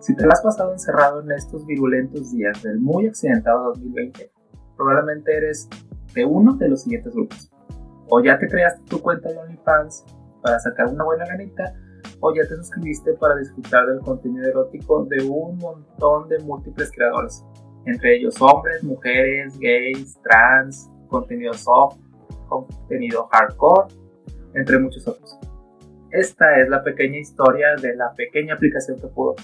Si te la has pasado encerrado en estos virulentos días del muy accidentado 2020, probablemente eres de uno de los siguientes grupos. O ya te creaste tu cuenta de OnlyFans para sacar una buena ganita, o ya te suscribiste para disfrutar del contenido erótico de un montón de múltiples creadores, entre ellos hombres, mujeres, gays, trans, contenido soft, contenido hardcore, entre muchos otros. Esta es la pequeña historia de la pequeña aplicación que pudo,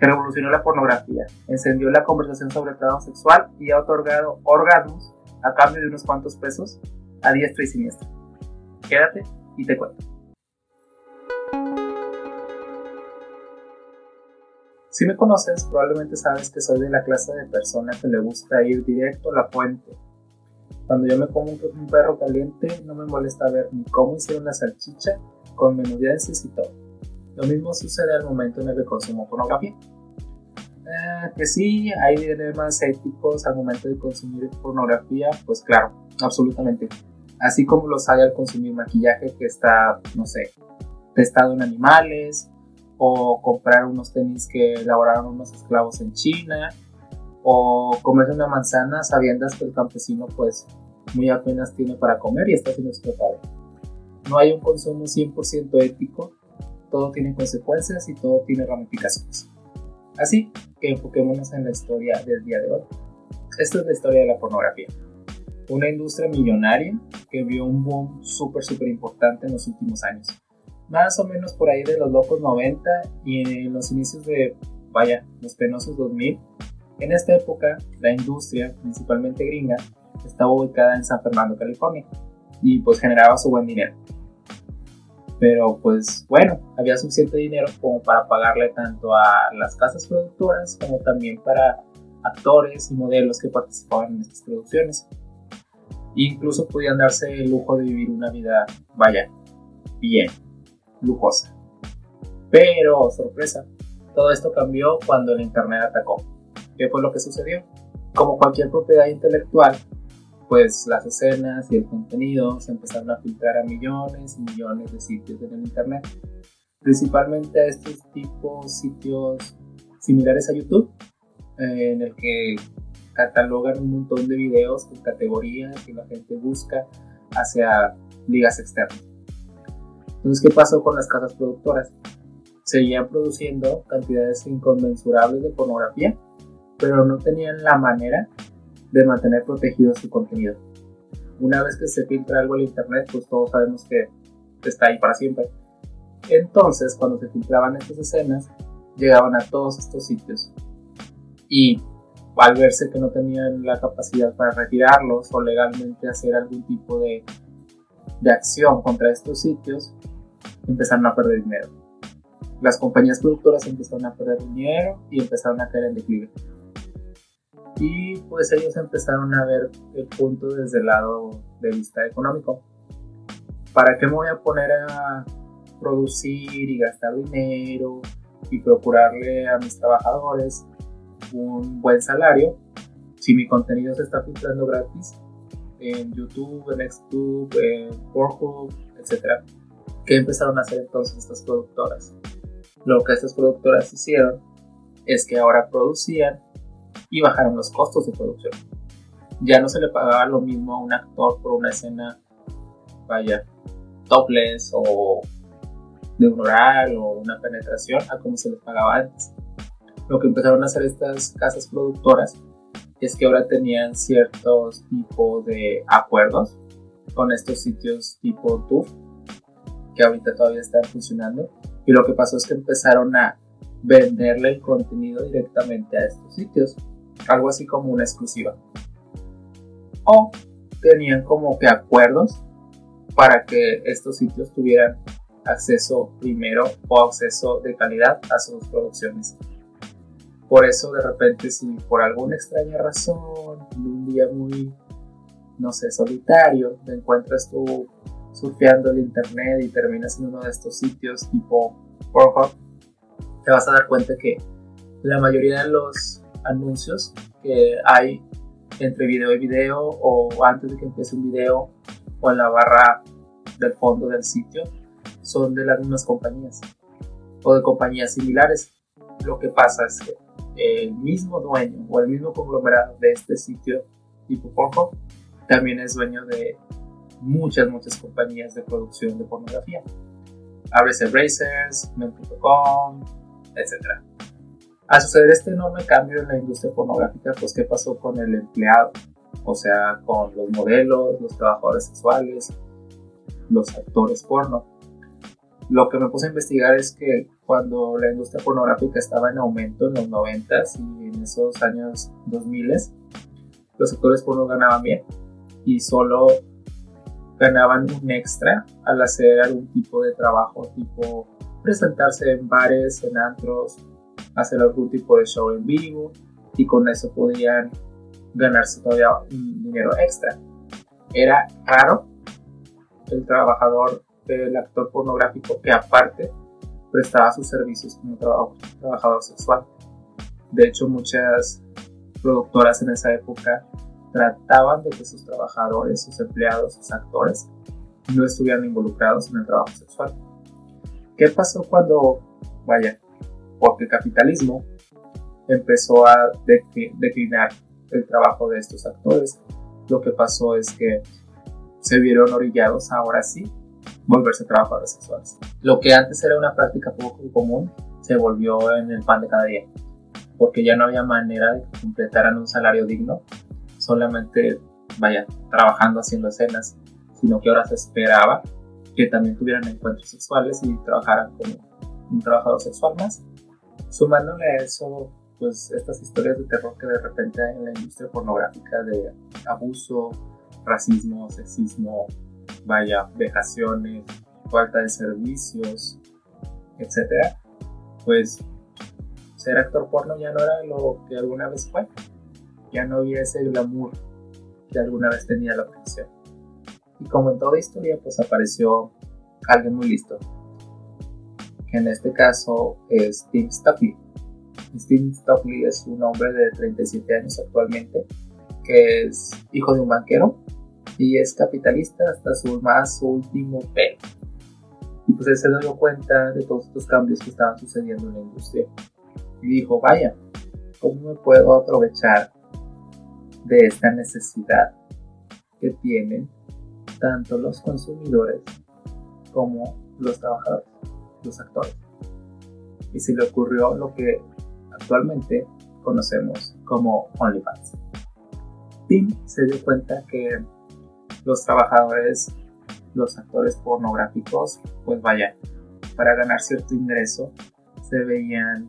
revolucionó la pornografía, encendió la conversación sobre el trabajo sexual y ha otorgado orgasmos a cambio de unos cuantos pesos a diestra y siniestra. Quédate y te cuento. Si me conoces, probablemente sabes que soy de la clase de persona que le gusta ir directo a la fuente. Cuando yo me como un perro caliente, no me molesta ver ni cómo hicieron la salchicha, con menudencias y todo. Lo mismo sucede al momento en el que consumo pornografía. Eh, que sí, hay dilemas éticos al momento de consumir pornografía, pues claro, absolutamente. Así como los hay al consumir maquillaje que está, no sé, testado en animales, o comprar unos tenis que elaboraron unos esclavos en China, o comer una manzana sabiendo que el campesino pues muy apenas tiene para comer y está siendo explotado. No hay un consumo 100% ético, todo tiene consecuencias y todo tiene ramificaciones. Así que enfoquémonos en la historia del día de hoy. Esta es la historia de la pornografía. Una industria millonaria que vio un boom súper, súper importante en los últimos años más o menos por ahí de los locos 90 y en los inicios de, vaya, los penosos 2000. En esta época, la industria, principalmente gringa, estaba ubicada en San Fernando, California, y pues generaba su buen dinero. Pero pues bueno, había suficiente dinero como para pagarle tanto a las casas productoras como también para actores y modelos que participaban en estas producciones. incluso podían darse el lujo de vivir una vida, vaya, bien lujosa. Pero, sorpresa, todo esto cambió cuando el Internet atacó. ¿Qué fue lo que sucedió? Como cualquier propiedad intelectual, pues las escenas y el contenido se empezaron a filtrar a millones y millones de sitios en el Internet. Principalmente a estos tipos sitios similares a YouTube, eh, en el que catalogan un montón de videos con categorías que la gente busca hacia ligas externas. Entonces, ¿qué pasó con las casas productoras? Seguían produciendo cantidades inconmensurables de pornografía, pero no tenían la manera de mantener protegido su contenido. Una vez que se filtra algo en internet, pues todos sabemos que está ahí para siempre. Entonces, cuando se filtraban estas escenas, llegaban a todos estos sitios. Y al verse que no tenían la capacidad para retirarlos o legalmente hacer algún tipo de, de acción contra estos sitios, empezaron a perder dinero. Las compañías productoras empezaron a perder dinero y empezaron a caer en declive. Y pues ellos empezaron a ver el punto desde el lado de vista económico. ¿Para qué me voy a poner a producir y gastar dinero y procurarle a mis trabajadores un buen salario si mi contenido se está filtrando gratis en YouTube, en Xtube, en Pornhub, etcétera? ¿Qué empezaron a hacer entonces estas productoras? Lo que estas productoras hicieron es que ahora producían y bajaron los costos de producción. Ya no se le pagaba lo mismo a un actor por una escena, vaya, topless o de un oral o una penetración a como se les pagaba antes. Lo que empezaron a hacer estas casas productoras es que ahora tenían ciertos tipos de acuerdos con estos sitios tipo TUF que ahorita todavía están funcionando. Y lo que pasó es que empezaron a venderle el contenido directamente a estos sitios, algo así como una exclusiva. O tenían como que acuerdos para que estos sitios tuvieran acceso primero o acceso de calidad a sus producciones. Por eso de repente si por alguna extraña razón, en un día muy, no sé, solitario, te encuentras tu surfeando el internet y terminas en uno de estos sitios tipo Pornhub, te vas a dar cuenta que la mayoría de los anuncios que hay entre video y video o antes de que empiece un video o en la barra del fondo del sitio son de las mismas compañías o de compañías similares. lo que pasa es que el mismo dueño o el mismo conglomerado de este sitio tipo Pornhub también es dueño de muchas, muchas compañías de producción de pornografía. Ábrese Men.com, etc. Al suceder este enorme cambio en la industria pornográfica, pues ¿qué pasó con el empleado? O sea, con los modelos, los trabajadores sexuales, los actores porno. Lo que me puse a investigar es que cuando la industria pornográfica estaba en aumento en los 90 y en esos años 2000, los actores porno ganaban bien y solo ganaban un extra al hacer algún tipo de trabajo, tipo presentarse en bares, en antros, hacer algún tipo de show en vivo y con eso podían ganarse todavía un dinero extra. Era raro el trabajador, el actor pornográfico que aparte prestaba sus servicios como trabajador sexual. De hecho, muchas productoras en esa época trataban de que sus trabajadores, sus empleados, sus actores no estuvieran involucrados en el trabajo sexual. ¿Qué pasó cuando, vaya, porque el capitalismo empezó a declinar el trabajo de estos actores? Lo que pasó es que se vieron orillados ahora sí volverse trabajadores sexuales. Lo que antes era una práctica poco común se volvió en el pan de cada día, porque ya no había manera de que completaran un salario digno solamente, vaya, trabajando haciendo escenas, sino que ahora se esperaba que también tuvieran encuentros sexuales y trabajaran como un trabajador sexual más. Sumándole a eso, pues estas historias de terror que de repente hay en la industria pornográfica de abuso, racismo, sexismo, vaya, vejaciones, falta de servicios, etcétera, pues ser actor porno ya no era lo que alguna vez fue ya no había ese glamour que alguna vez tenía la profesión. Y como en toda historia, pues apareció alguien muy listo, en este caso es Tim Stockley. Tim Stockley es un hombre de 37 años actualmente, que es hijo de un banquero y es capitalista hasta su más último pelo. Y pues él se dio cuenta de todos estos cambios que estaban sucediendo en la industria. Y dijo, vaya, ¿cómo me puedo aprovechar de esta necesidad que tienen tanto los consumidores como los trabajadores, los actores. Y se le ocurrió lo que actualmente conocemos como OnlyFans. Tim se dio cuenta que los trabajadores, los actores pornográficos, pues vaya, para ganar cierto ingreso se veían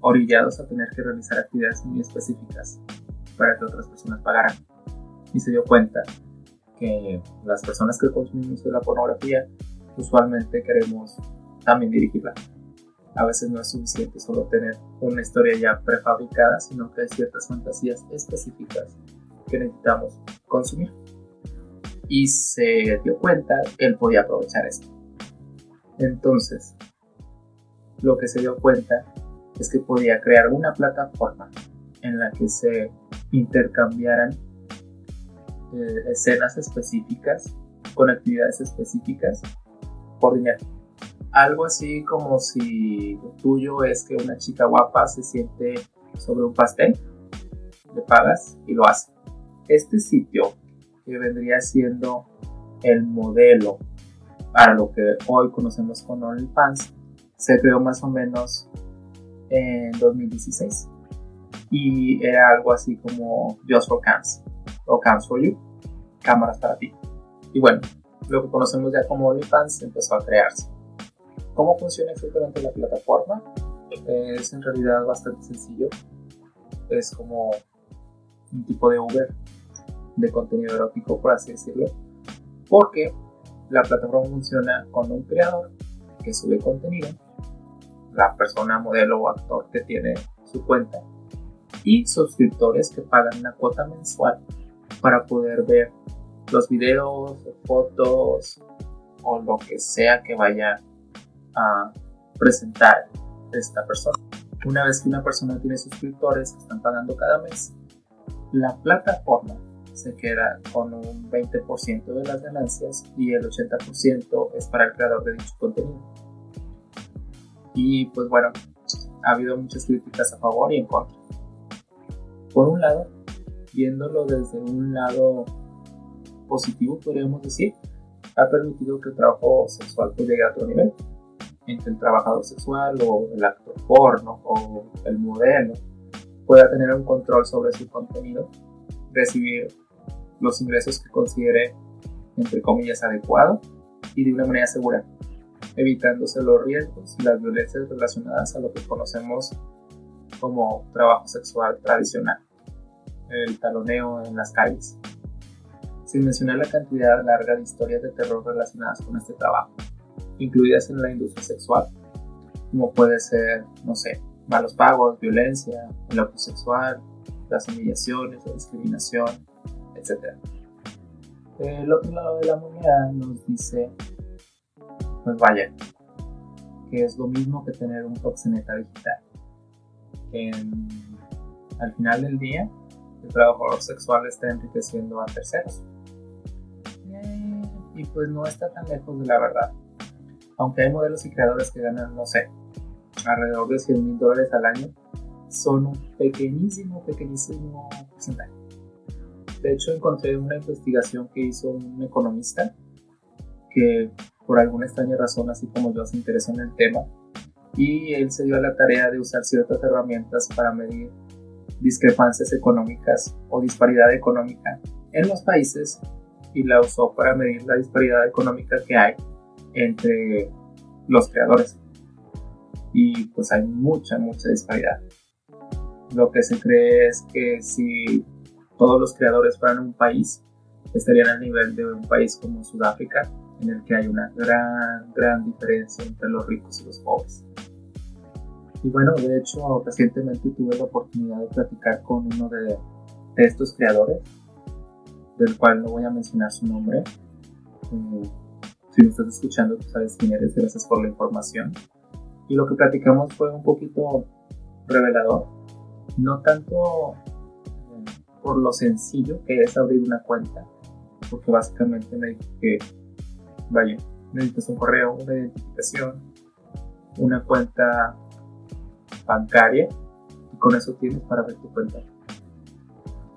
orillados a tener que realizar actividades muy específicas para que otras personas pagaran. Y se dio cuenta que las personas que consumimos la pornografía usualmente queremos también dirigirla. A veces no es suficiente solo tener una historia ya prefabricada, sino que hay ciertas fantasías específicas que necesitamos consumir. Y se dio cuenta que él podía aprovechar esto. Entonces, lo que se dio cuenta es que podía crear una plataforma en la que se intercambiaran eh, escenas específicas con actividades específicas por dinero. Algo así como si lo tuyo es que una chica guapa se siente sobre un pastel, le pagas y lo hace. Este sitio que vendría siendo el modelo para lo que hoy conocemos como OnlyFans se creó más o menos en 2016 y era algo así como Just for Cams o Cams for You, cámaras para ti. Y bueno, lo que conocemos ya como OnlyFans empezó a crearse. ¿Cómo funciona exactamente la plataforma? Es en realidad bastante sencillo. Es como un tipo de Uber de contenido erótico, por así decirlo. Porque la plataforma funciona con un creador que sube contenido, la persona, modelo o actor que tiene su cuenta y suscriptores que pagan una cuota mensual para poder ver los videos, fotos o lo que sea que vaya a presentar esta persona. Una vez que una persona tiene suscriptores que están pagando cada mes, la plataforma se queda con un 20% de las ganancias y el 80% es para el creador de dicho contenido. Y pues bueno, ha habido muchas críticas a favor y en contra. Por un lado, viéndolo desde un lado positivo, podríamos decir, ha permitido que el trabajo sexual pues, llegue a otro nivel, en que el trabajador sexual o el actor porno o el modelo pueda tener un control sobre su contenido, recibir los ingresos que considere, entre comillas, adecuado y de una manera segura, evitándose los riesgos y las violencias relacionadas a lo que conocemos como trabajo sexual tradicional, el taloneo en las calles, sin mencionar la cantidad larga de historias de terror relacionadas con este trabajo, incluidas en la industria sexual, como puede ser, no sé, malos pagos, violencia, el abuso sexual, las humillaciones, la discriminación, etc. El otro lado de la moneda nos dice, pues vaya, que es lo mismo que tener un proxeneta digital. al final del día, el trabajador sexual está enriqueciendo a terceros. Y pues no está tan lejos de la verdad. Aunque hay modelos y creadores que ganan, no sé, alrededor de 100 mil dólares al año, son un pequeñísimo, pequeñísimo porcentaje. De hecho, encontré una investigación que hizo un economista que por alguna extraña razón, así como yo, se interesó en el tema y él se dio a la tarea de usar ciertas herramientas para medir discrepancias económicas o disparidad económica en los países y la usó para medir la disparidad económica que hay entre los creadores. Y pues hay mucha, mucha disparidad. Lo que se cree es que si todos los creadores fueran un país, estarían al nivel de un país como Sudáfrica, en el que hay una gran, gran diferencia entre los ricos y los pobres. Y bueno, de hecho, recientemente tuve la oportunidad de platicar con uno de, estos creadores, del cual no voy a mencionar su nombre. Eh, si me estás escuchando, tú sabes quién eres, gracias por la información. Y lo que platicamos fue un poquito revelador, no tanto eh, por lo sencillo que es abrir una cuenta, porque básicamente me dijo que, vaya, necesitas un correo, una identificación, una cuenta bancaria y con eso tienes para ver tu cuenta.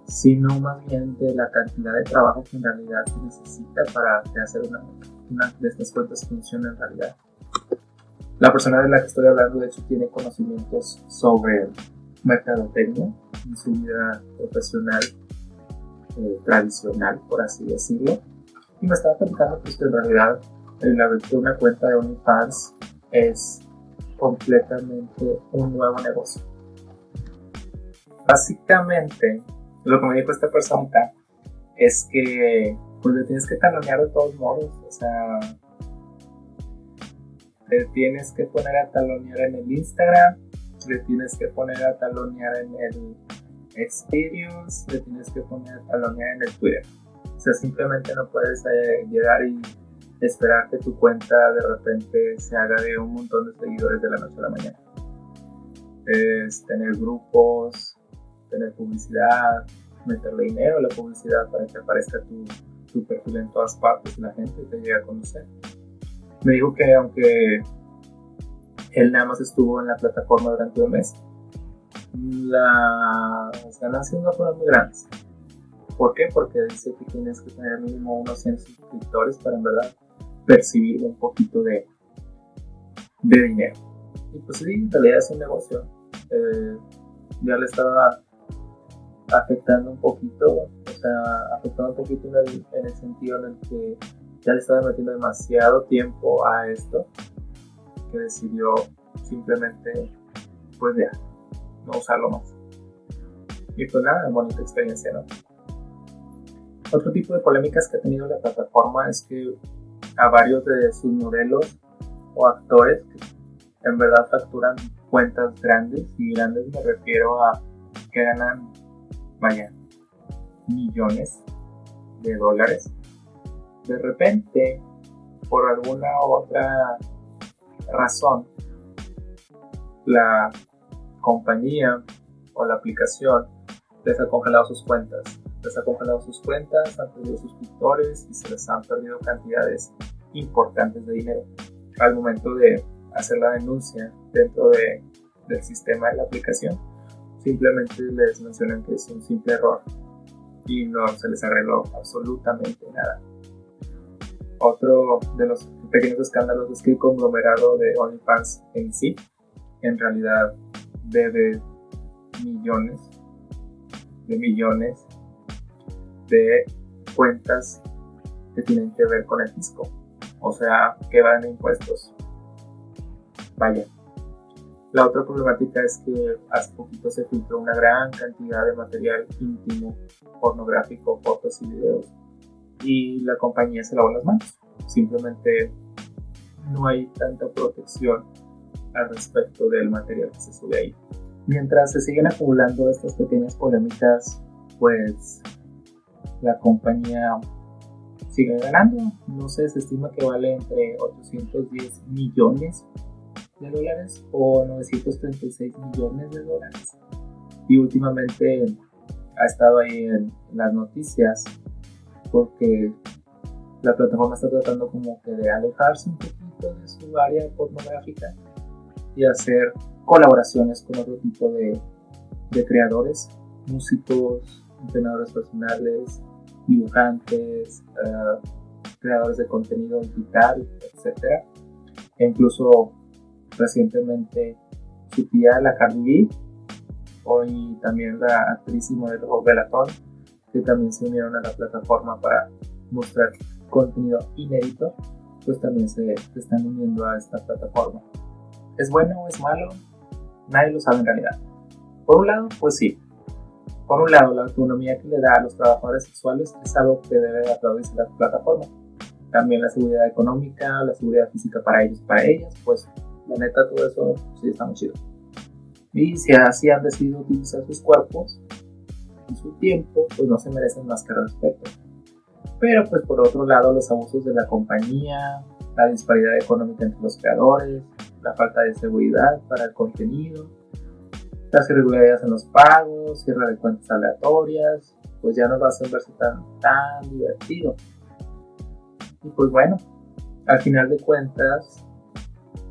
Sino más bien de la cantidad de trabajo que en realidad se necesita para hacer una, una de estas cuentas funcione en realidad. La persona de la que estoy hablando, de hecho, tiene conocimientos sobre mercadotecnia en su vida profesional eh, tradicional, por así decirlo. Y me estaba platicando pues, que en realidad el abrir una cuenta de OnlyFans es completamente un nuevo negocio. Básicamente, lo que me dijo esta persona es que pues le tienes que talonear de todos modos, o sea, le tienes que poner a talonear en el Instagram, le tienes que poner a talonear en el Experience, le tienes que poner a talonear en el Twitter. O sea, simplemente no puedes eh, llegar y esperar que tu cuenta de repente se haga de un montón de seguidores de la noche a la mañana. Es tener grupos, tener publicidad, meterle dinero a la publicidad para que aparezca tu, tu perfil en todas partes y la gente te llegue a conocer me dijo que aunque él nada más estuvo en la plataforma durante un mes, las ganancias no fueron muy grandes. ¿Por qué? Porque dice que tienes que tener mínimo unos 100 suscriptores para en verdad percibir un poquito de, de dinero. Y pues sí, en realidad es un negocio. Eh, ya le estaba afectando un poquito, sea, afectando un poquito en el, en el sentido en el que ya le estaba metiendo demasiado tiempo a esto que decidió simplemente, pues ya, no usarlo más. Y pues nada, bonita experiencia, ¿no? Otro tipo de polémicas que ha tenido la plataforma es que a varios de sus modelos o actores en verdad facturan cuentas grandes y grandes me refiero a que ganan, vaya, millones de dólares de repente, por alguna otra razón, la compañía o la aplicación les ha congelado sus cuentas. Les ha congelado sus cuentas, han perdido suscriptores y se les han perdido cantidades importantes de dinero. Al momento de hacer la denuncia dentro de del sistema de la aplicación. Simplemente les mencionan que es un simple error y no se les arregló absolutamente nada. Otro de los pequeños escándalos es que el conglomerado de OnlyFans en sí, en realidad debe millones, de millones de cuentas que tienen que ver con el fisco, o sea, que van a impuestos. Vaya. La otra problemática es que hace poquito se filtró una gran cantidad de material íntimo, pornográfico, fotos y videos, y la compañía se lavó las manos. Simplemente no hay tanta protección al respecto del material que se sube ahí. Mientras se siguen acumulando estas pequeñas polémicas, pues la compañía sigue ganando. No sé, se estima que vale entre 810 millones de dólares o 936 millones de dólares. Y últimamente ha estado ahí en, las noticias porque la plataforma está tratando como que de alejarse un poquito de su área pornográfica y hacer colaboraciones con otro tipo de, de creadores, músicos, entrenadores personales, dibujantes, eh, creadores de contenido digital, etc. E incluso recientemente su tía, la Cardi B, hoy también la actriz y modelo Belatón, que también se unieron a la plataforma para mostrar contenido inédito, pues también se, se están uniendo a esta plataforma. ¿Es bueno o es malo? Nadie lo sabe en realidad. Por un lado, pues sí, por un lado, la autonomía que le da a los trabajadores sexuales es algo que debe aplaudirse la plataforma. También la seguridad económica, la seguridad física para ellos y para ellas, pues la neta todo eso sí está muy chido. Y si así han decidido utilizar sus cuerpos y su tiempo, pues no se merecen más que respeto. Pero pues por otro lado, los abusos de la compañía, la disparidad económica entre los creadores, la falta de seguridad para el contenido, las irregularidades en los pagos, cierre de cuentas aleatorias, pues ya no a ser verse tan, tan divertido. Y pues bueno, al final de cuentas,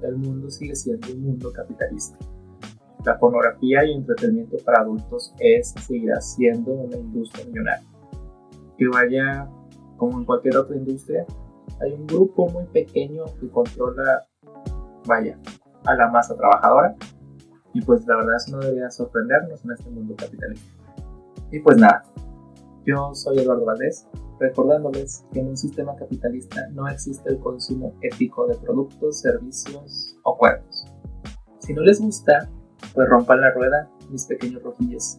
el mundo sigue siendo un mundo capitalista. La pornografía y entretenimiento para adultos es y seguirá siendo una industria millonaria. Que vaya, como en cualquier otra industria, hay un grupo muy pequeño que controla, vaya, a la masa trabajadora y pues la verdad eso no debería sorprendernos en este mundo capitalista. Y pues nada, yo soy Eduardo Valdés, recordándoles que en un sistema capitalista no existe el consumo ético de productos, servicios o cuerpos. Si no les gusta, pues rompan la rueda, mis pequeños rojillos,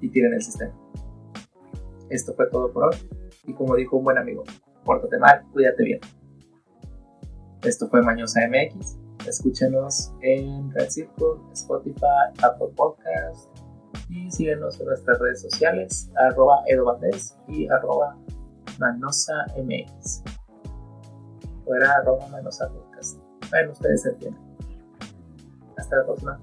y tiren el sistema. Esto fue todo por hoy, y como dijo un buen amigo, pórtate mal, cuídate bien. Esto fue Mañosa MX, Escúchenos en Red Circle, Spotify, Apple Podcast y síguenos en nuestras redes sociales, arroba edovaldez y arroba manosamx. O era arroba manosa podcast. Bueno, ustedes entienden. Hasta la próxima.